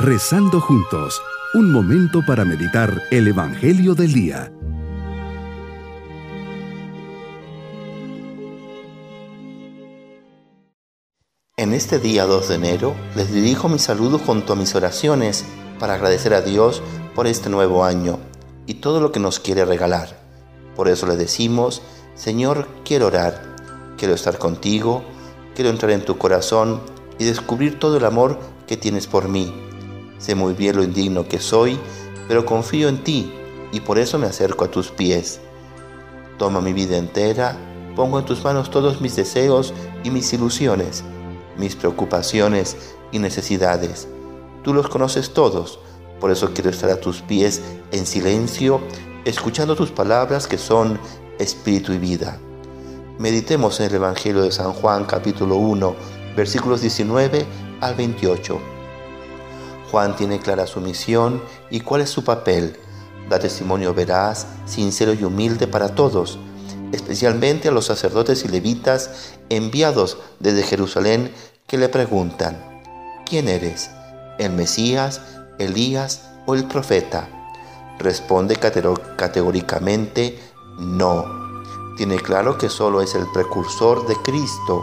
Rezando juntos, un momento para meditar el Evangelio del Día. En este día 2 de enero les dirijo mi saludo junto a mis oraciones para agradecer a Dios por este nuevo año y todo lo que nos quiere regalar. Por eso le decimos, Señor, quiero orar, quiero estar contigo, quiero entrar en tu corazón y descubrir todo el amor que tienes por mí. Sé muy bien lo indigno que soy, pero confío en ti y por eso me acerco a tus pies. Toma mi vida entera, pongo en tus manos todos mis deseos y mis ilusiones, mis preocupaciones y necesidades. Tú los conoces todos, por eso quiero estar a tus pies en silencio, escuchando tus palabras que son espíritu y vida. Meditemos en el Evangelio de San Juan capítulo 1, versículos 19 al 28. Juan tiene clara su misión y cuál es su papel. Da testimonio veraz, sincero y humilde para todos, especialmente a los sacerdotes y levitas enviados desde Jerusalén que le preguntan, ¿quién eres? ¿El Mesías, Elías o el profeta? Responde categóricamente, no. Tiene claro que solo es el precursor de Cristo.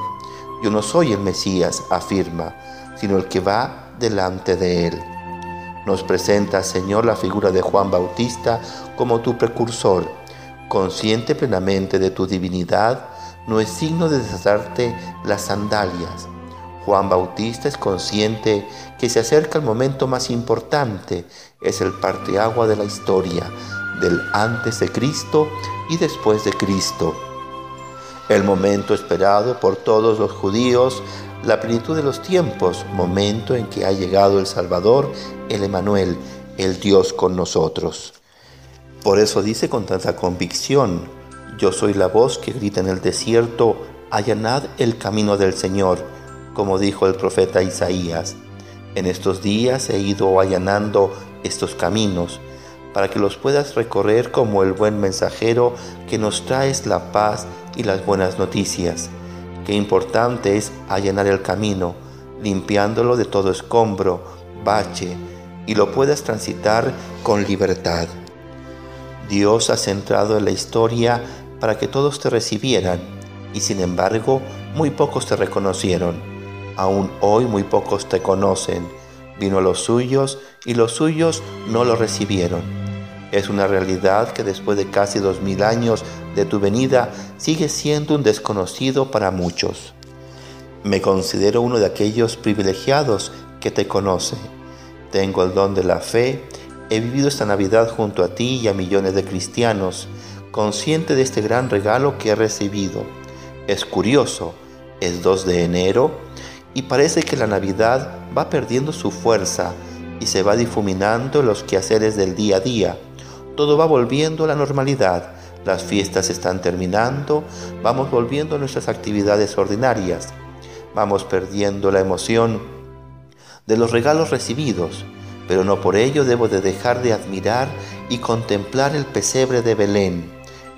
Yo no soy el Mesías, afirma, sino el que va delante de él. Nos presenta, Señor, la figura de Juan Bautista como tu precursor. Consciente plenamente de tu divinidad, no es signo de desatarte las sandalias. Juan Bautista es consciente que se acerca el momento más importante, es el parteagua de la historia, del antes de Cristo y después de Cristo. El momento esperado por todos los judíos la plenitud de los tiempos, momento en que ha llegado el Salvador, el Emanuel, el Dios con nosotros. Por eso dice con tanta convicción, yo soy la voz que grita en el desierto, allanad el camino del Señor, como dijo el profeta Isaías. En estos días he ido allanando estos caminos, para que los puedas recorrer como el buen mensajero que nos traes la paz y las buenas noticias. Qué importante es allanar el camino, limpiándolo de todo escombro, bache, y lo puedas transitar con libertad. Dios ha centrado en la historia para que todos te recibieran, y sin embargo muy pocos te reconocieron. Aún hoy muy pocos te conocen. Vino a los suyos y los suyos no lo recibieron. Es una realidad que después de casi dos mil años de tu venida sigue siendo un desconocido para muchos. Me considero uno de aquellos privilegiados que te conoce. Tengo el don de la fe, he vivido esta Navidad junto a ti y a millones de cristianos, consciente de este gran regalo que he recibido. Es curioso, es 2 de enero y parece que la Navidad va perdiendo su fuerza y se va difuminando los quehaceres del día a día todo va volviendo a la normalidad. Las fiestas están terminando, vamos volviendo a nuestras actividades ordinarias. Vamos perdiendo la emoción de los regalos recibidos, pero no por ello debo de dejar de admirar y contemplar el pesebre de Belén,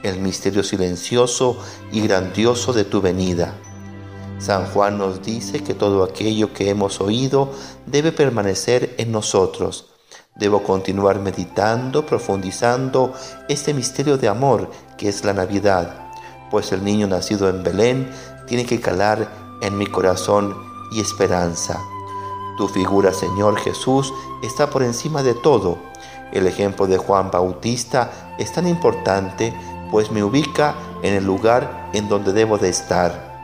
el misterio silencioso y grandioso de tu venida. San Juan nos dice que todo aquello que hemos oído debe permanecer en nosotros Debo continuar meditando, profundizando este misterio de amor que es la Navidad, pues el niño nacido en Belén tiene que calar en mi corazón y esperanza. Tu figura, Señor Jesús, está por encima de todo. El ejemplo de Juan Bautista es tan importante, pues me ubica en el lugar en donde debo de estar.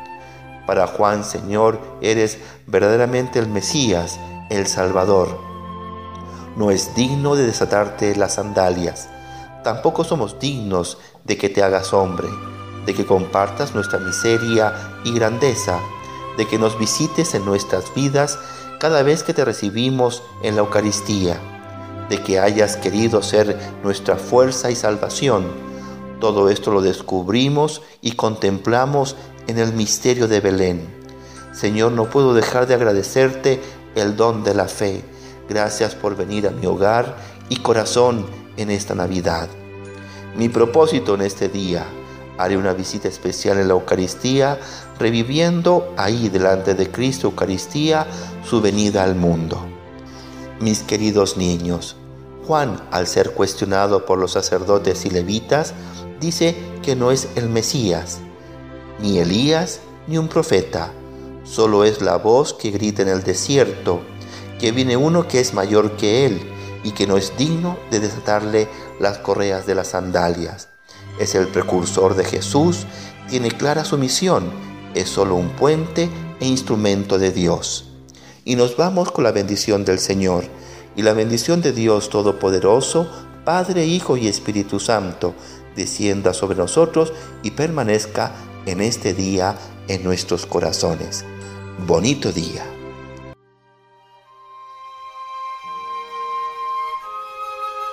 Para Juan, Señor, eres verdaderamente el Mesías, el Salvador no es digno de desatarte las sandalias. Tampoco somos dignos de que te hagas hombre, de que compartas nuestra miseria y grandeza, de que nos visites en nuestras vidas cada vez que te recibimos en la Eucaristía, de que hayas querido ser nuestra fuerza y salvación. Todo esto lo descubrimos y contemplamos en el misterio de Belén. Señor, no puedo dejar de agradecerte el don de la fe Gracias por venir a mi hogar y corazón en esta Navidad. Mi propósito en este día, haré una visita especial en la Eucaristía, reviviendo ahí delante de Cristo Eucaristía su venida al mundo. mis queridos niños. Juan, al ser cuestionado por los sacerdotes y levitas, dice que no es el Mesías, ni Elías, ni un profeta. Solo es la voz que grita en el desierto, que viene uno que es mayor que él y que no es digno de desatarle las correas de las sandalias. Es el precursor de Jesús, tiene clara su misión, es solo un puente e instrumento de Dios. Y nos vamos con la bendición del Señor y la bendición de Dios Todopoderoso, Padre, Hijo y Espíritu Santo, descienda sobre nosotros y permanezca en este día en nuestros corazones. Bonito día.